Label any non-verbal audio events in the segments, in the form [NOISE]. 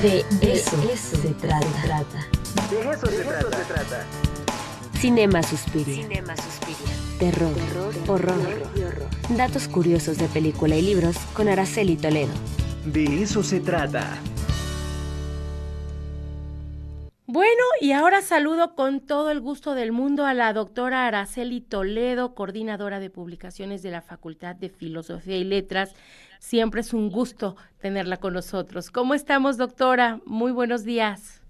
De eso, se trata. De eso, se, trata. Cinema Suspiria. Terror, horror. Datos curiosos de película y libros con Araceli Toledo. De eso se trata. Y ahora saludo con todo el gusto del mundo a la doctora Araceli Toledo, coordinadora de publicaciones de la Facultad de Filosofía y Letras. Siempre es un gusto tenerla con nosotros. ¿Cómo estamos, doctora? Muy buenos días.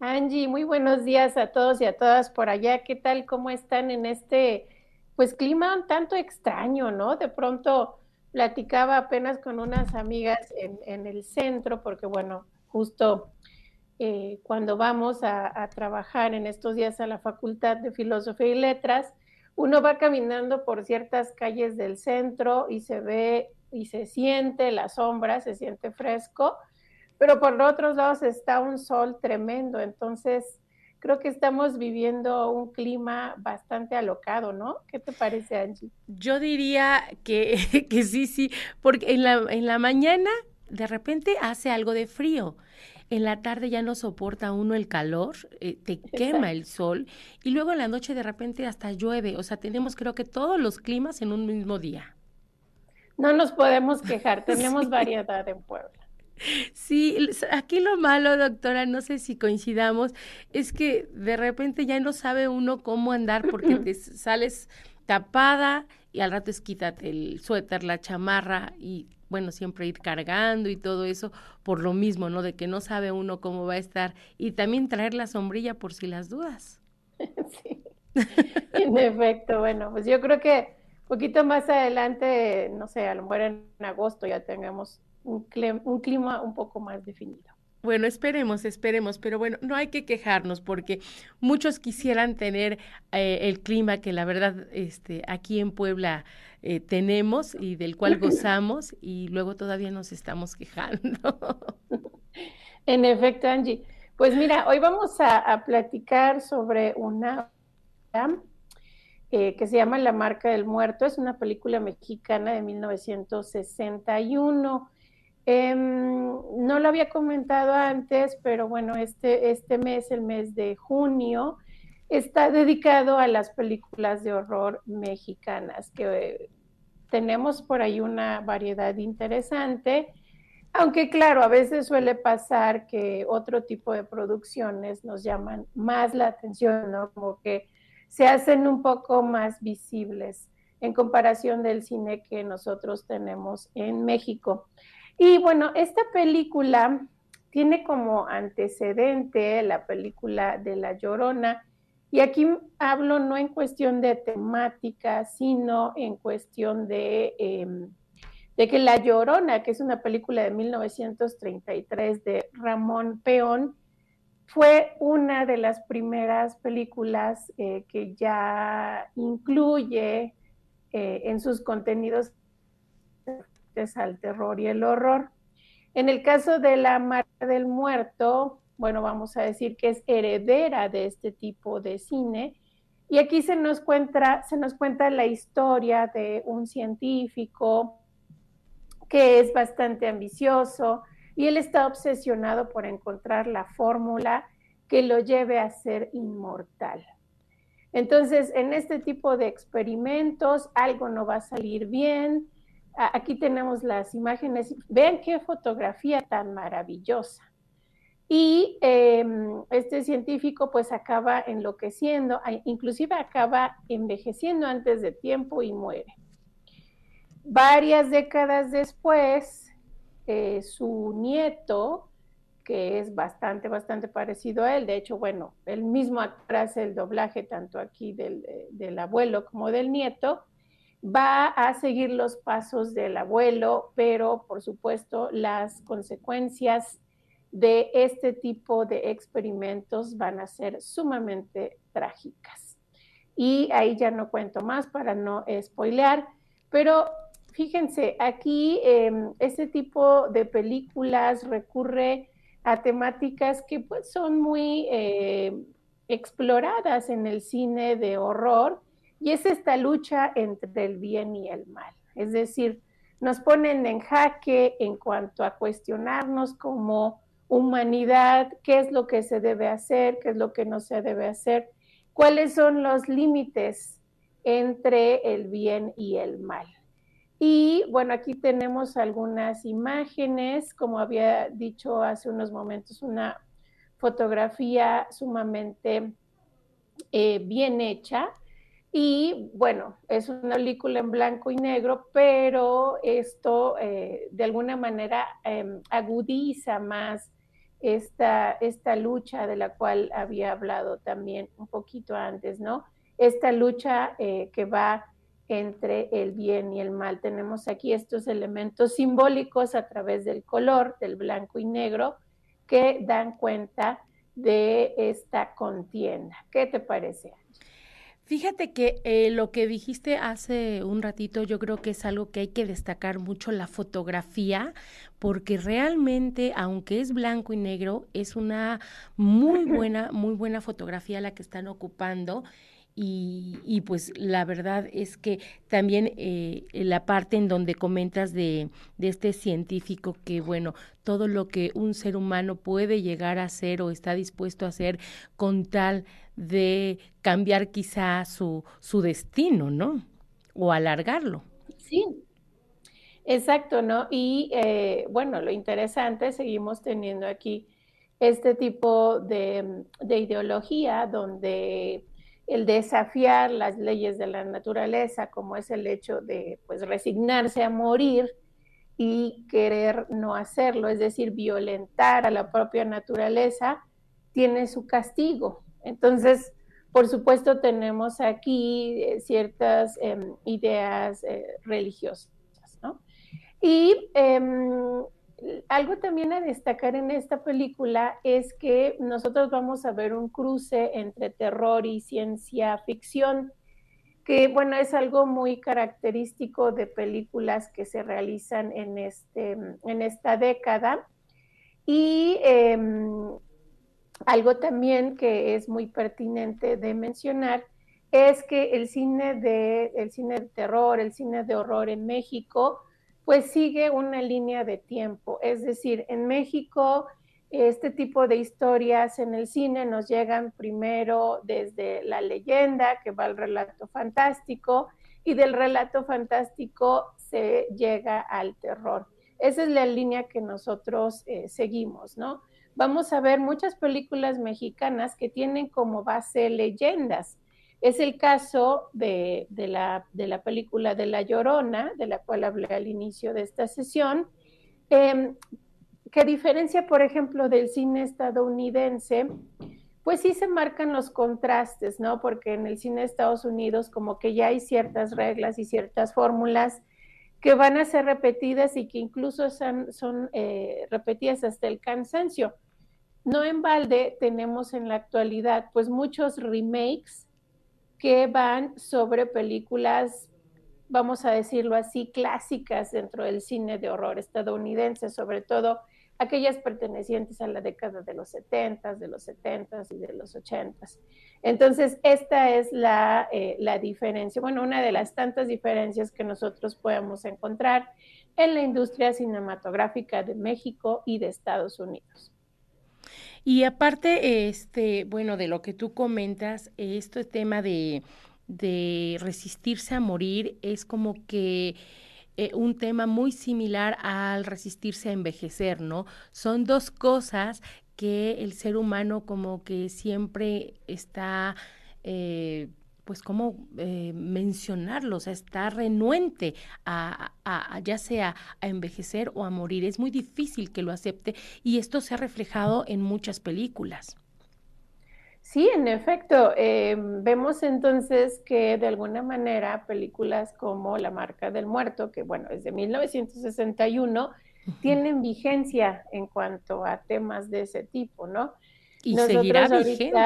Angie, muy buenos días a todos y a todas por allá. ¿Qué tal? ¿Cómo están en este, pues, clima un tanto extraño, ¿no? De pronto platicaba apenas con unas amigas en, en el centro, porque, bueno, justo eh, cuando vamos a, trabajar en estos días a la Facultad de Filosofía y Letras, uno va caminando por ciertas calles del centro y se ve y se siente la sombra, se siente fresco, pero por otros lados está un sol tremendo, entonces creo que estamos viviendo un clima bastante alocado, ¿no? ¿Qué te parece, Angie? Yo diría que, [LAUGHS] que sí, sí, porque en la, en la mañana de repente hace algo de frío en la tarde ya no soporta uno el calor, eh, te quema el sol y luego en la noche de repente hasta llueve. O sea, tenemos creo que todos los climas en un mismo día. No nos podemos quejar, [LAUGHS] tenemos variedad en Puebla. Sí, aquí lo malo, doctora, no sé si coincidamos, es que de repente ya no sabe uno cómo andar porque [CLEARS THROAT] te sales tapada y al rato es quítate el suéter, la chamarra y bueno, siempre ir cargando y todo eso por lo mismo, ¿no? De que no sabe uno cómo va a estar y también traer la sombrilla por si las dudas. [LAUGHS] Sí, en efecto, bueno, pues yo creo que poquito más adelante, no sé, a lo mejor en agosto ya tengamos un un clima un poco más definido. Bueno, esperemos, esperemos, pero bueno, no hay que quejarnos porque muchos quisieran tener eh, el clima que la verdad este, aquí en Puebla eh, tenemos y del cual gozamos y luego todavía nos estamos quejando. [LAUGHS] En efecto, Angie. Pues mira, hoy vamos a, platicar sobre una eh, que se llama La Marca del Muerto. Es una película mexicana de 1961 Em, no lo había comentado antes, pero bueno, este, este mes, el mes de junio, está dedicado a las películas de horror mexicanas, que tenemos por ahí una variedad interesante, aunque claro, a veces suele pasar que otro tipo de producciones nos llaman más la atención, ¿no? Como que se hacen un poco más visibles en comparación del cine que nosotros tenemos en México. Y bueno, esta película tiene como antecedente la película de La Llorona. Y aquí hablo no en cuestión de temática, sino en cuestión de, em, de que La Llorona, que es una película de 1933 de Ramón Peón, fue una de las primeras películas eh, que ya incluye eh, en sus contenidos al terror y el horror. En el caso de la marca del muerto, bueno, vamos a decir que es heredera de este tipo de cine. Y aquí se nos cuenta, se nos cuenta la historia de un científico que es bastante ambicioso y él está obsesionado por encontrar la fórmula que lo lleve a ser inmortal. Entonces, en este tipo de experimentos, algo no va a salir bien, Aquí tenemos las imágenes. Vean qué fotografía tan maravillosa. Y em, este científico pues acaba enloqueciendo, inclusive acaba envejeciendo antes de tiempo y muere. Varias décadas después, eh, su nieto, que es bastante, bastante parecido a él, de hecho, bueno, él mismo hace el doblaje tanto aquí del, del abuelo como del nieto, va a seguir los pasos del abuelo, pero por supuesto las consecuencias de este tipo de experimentos van a ser sumamente trágicas. Y ahí ya no cuento más para no spoilear, pero fíjense, aquí em, este tipo de películas recurre a temáticas que pues son muy eh, exploradas en el cine de horror y es esta lucha entre el bien y el mal. Es decir, nos ponen en jaque en cuanto a cuestionarnos como humanidad, qué es lo que se debe hacer, qué es lo que no se debe hacer, cuáles son los límites entre el bien y el mal. Y bueno, aquí tenemos algunas imágenes, como había dicho hace unos momentos, una fotografía sumamente eh, bien hecha. Y bueno, es una película en blanco y negro, pero esto eh, de alguna manera em, agudiza más esta, esta lucha de la cual había hablado también un poquito antes, ¿no? Esta lucha eh, que va entre el bien y el mal. Tenemos aquí estos elementos simbólicos a través del color, del blanco y negro, que dan cuenta de esta contienda. ¿Qué te parece? Fíjate que eh, lo que dijiste hace un ratito, yo creo que es algo que hay que destacar mucho la fotografía, porque realmente, aunque es blanco y negro, es una muy [LAUGHS] buena, muy buena fotografía la que están ocupando. Y, pues la verdad es que también eh, la parte en donde comentas de, de, este científico que, bueno, todo lo que un ser humano puede llegar a hacer o está dispuesto a hacer con tal de cambiar quizá su, su destino, ¿no? O alargarlo. Sí, exacto, ¿no? Y eh, bueno, lo interesante, seguimos teniendo aquí este tipo de, de ideología donde el desafiar las leyes de la naturaleza, como es el hecho de pues resignarse a morir y querer no hacerlo, es decir, violentar a la propia naturaleza, tiene su castigo. Entonces, por supuesto, tenemos aquí eh, ciertas em, ideas eh, religiosas, ¿no? Y em, algo también a destacar en esta película es que nosotros vamos a ver un cruce entre terror y ciencia ficción, que bueno, es algo muy característico de películas que se realizan en, este, en esta década. Y em, algo también que es muy pertinente de mencionar es que el cine de, el cine de terror, el cine de horror en México, pues sigue una línea de tiempo. Es decir, en México este tipo de historias en el cine nos llegan primero desde la leyenda, que va al relato fantástico, y del relato fantástico se llega al terror. Esa es la línea que nosotros eh, seguimos, ¿no? Vamos a ver muchas películas mexicanas que tienen como base leyendas. Es el caso de, la, película de La Llorona, de la cual hablé al inicio de esta sesión, eh, que diferencia, por ejemplo, del cine estadounidense, pues sí se marcan los contrastes, ¿no? Porque en el cine de Estados Unidos como que ya hay ciertas reglas y ciertas fórmulas que van a ser repetidas y que incluso son, son eh, repetidas hasta el cansancio. No en balde tenemos en la actualidad pues muchos remakes que van sobre películas, vamos a decirlo así, clásicas dentro del cine de horror estadounidense, sobre todo aquellas pertenecientes a la década de los 70, de los 70 y de los 80. Entonces, esta es la, eh, la diferencia, bueno, una de las tantas diferencias que nosotros podemos encontrar en la industria cinematográfica de México y de Estados Unidos. Y aparte, este, bueno, de lo que tú comentas, este tema de, de resistirse a morir es como que eh, un tema muy similar al resistirse a envejecer, ¿no? Son dos cosas que el ser humano como que siempre está eh, pues cómo eh, mencionarlo, o sea, está renuente a, ya sea a envejecer o a morir. Es muy difícil que lo acepte y esto se ha reflejado en muchas películas. Sí, en efecto, eh, vemos entonces que de alguna manera películas como La marca del muerto, que bueno, es de 1961, tienen vigencia en cuanto a temas de ese tipo, ¿no? Y seguirá vigente.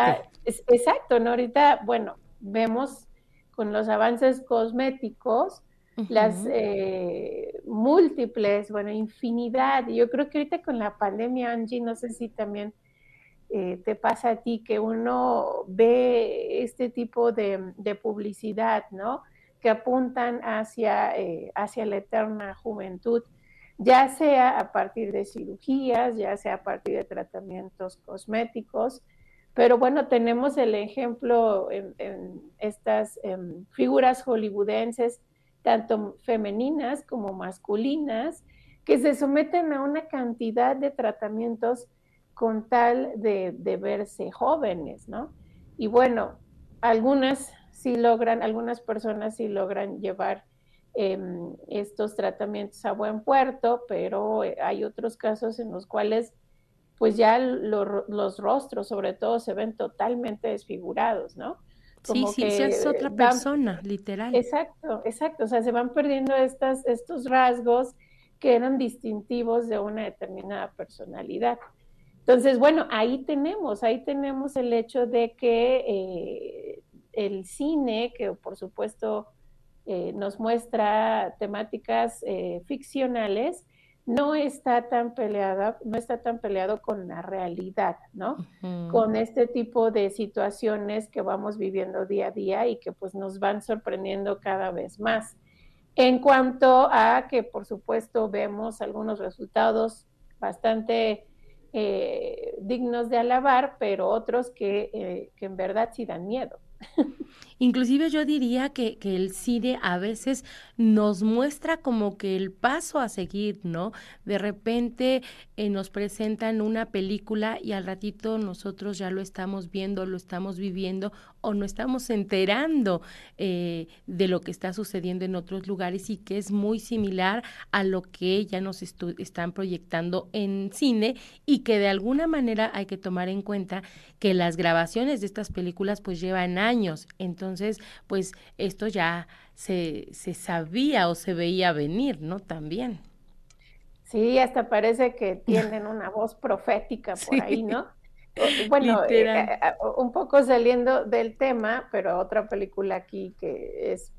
exacto, ¿no? Ahorita, bueno, vemos con los avances cosméticos las eh, múltiples, bueno, infinidad. Yo creo que ahorita con la pandemia, Angie, no sé si también eh, te pasa a ti que uno ve este tipo de, publicidad, ¿no? que apuntan hacia, eh, hacia la eterna juventud, ya sea a partir de cirugías, ya sea a partir de tratamientos cosméticos, pero bueno, tenemos el ejemplo en, estas em, figuras hollywoodenses, tanto femeninas como masculinas, que se someten a una cantidad de tratamientos con tal de, verse jóvenes, ¿no? Y bueno, algunas sí logran, algunas personas sí logran llevar em, estos tratamientos a buen puerto, pero eh, hay otros casos en los cuales pues ya los rostros sobre todo se ven totalmente desfigurados, ¿no? sí, sí, es otra persona, literal. Exacto, exacto, o sea, se van perdiendo estas, estos rasgos que eran distintivos de una determinada personalidad. Entonces, bueno, ahí tenemos, ahí tenemos el hecho de que eh, el cine, que por supuesto eh, nos muestra temáticas eh, ficcionales, no está tan peleada, no está tan peleado con la realidad, ¿no? Con este tipo de situaciones que vamos viviendo día a día y que pues nos van sorprendiendo cada vez más. En cuanto a que por supuesto vemos algunos resultados bastante eh, dignos de alabar, pero otros que, eh, que en verdad sí dan miedo. [LAUGHS] Inclusive yo diría que, que, el cine a veces nos muestra como que el paso a seguir, ¿no? De repente eh, nos presentan una película y al ratito nosotros ya lo estamos viendo, lo estamos viviendo o no estamos enterando eh, de lo que está sucediendo en otros lugares y que es muy similar a lo que ya nos están proyectando en cine y que de alguna manera hay que tomar en cuenta que las grabaciones de estas películas pues llevan años. Entonces, pues esto ya se, se sabía o se veía venir, ¿no? También. Sí, hasta parece que [LAUGHS] tienen una voz profética por ahí, ¿no? Bueno, eh, eh, un poco saliendo del tema, pero otra película aquí que es,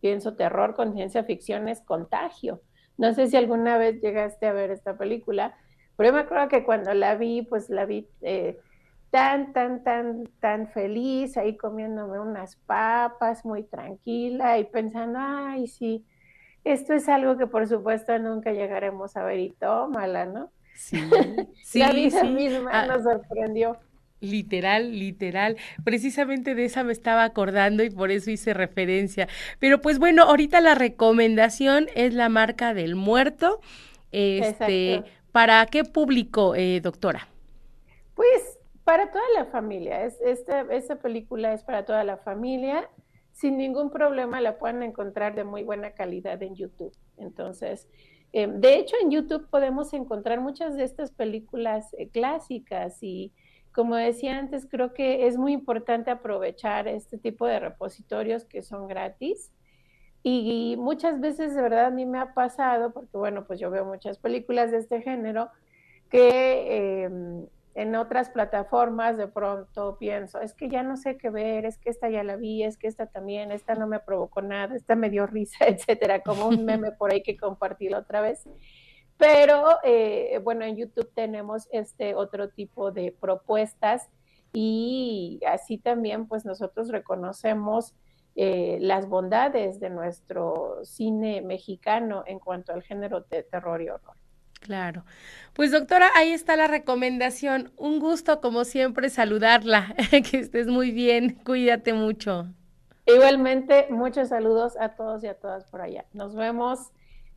pienso, terror con ciencia ficción es Contagio. No sé si alguna vez llegaste a ver esta película, pero yo me acuerdo que cuando la vi, pues la vi eh, tan, tan, tan, tan feliz, ahí comiéndome unas papas, muy tranquila y pensando, ay, sí, esto es algo que por supuesto nunca llegaremos a ver y tómala, ¿no? Sí, [LAUGHS] sí, la vida misma ah, nos sorprendió. Literal, literal. Precisamente de esa me estaba acordando y por eso hice referencia. Pero pues bueno, ahorita la recomendación es la marca del muerto. Este, ¿para qué público, eh, doctora? Pues para toda la familia. Es, esta, esta película es para toda la familia. Sin ningún problema la pueden encontrar de muy buena calidad en YouTube. Entonces, eh, de hecho, en YouTube podemos encontrar muchas de estas películas eh, clásicas y, como decía antes, creo que es muy importante aprovechar este tipo de repositorios que son gratis. Y, muchas veces, de verdad, a mí me ha pasado, porque bueno, pues yo veo muchas películas de este género, que em, en otras plataformas de pronto pienso, es que ya no sé qué ver, es que esta ya la vi, es que esta también, esta no me provocó nada, esta me dio risa, [LAUGHS] etcétera, como un meme por ahí que compartí la otra vez. Pero eh, bueno, en YouTube tenemos este otro tipo de propuestas y así también pues nosotros reconocemos eh, las bondades de nuestro cine mexicano en cuanto al género de terror y horror. Claro. Pues doctora, ahí está la recomendación. Un gusto, como siempre, saludarla. [LAUGHS] que estés muy bien. Cuídate mucho. Igualmente, muchos saludos a todos y a todas por allá. Nos vemos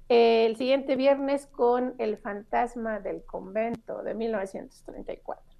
el siguiente viernes con El fantasma del convento de 1934.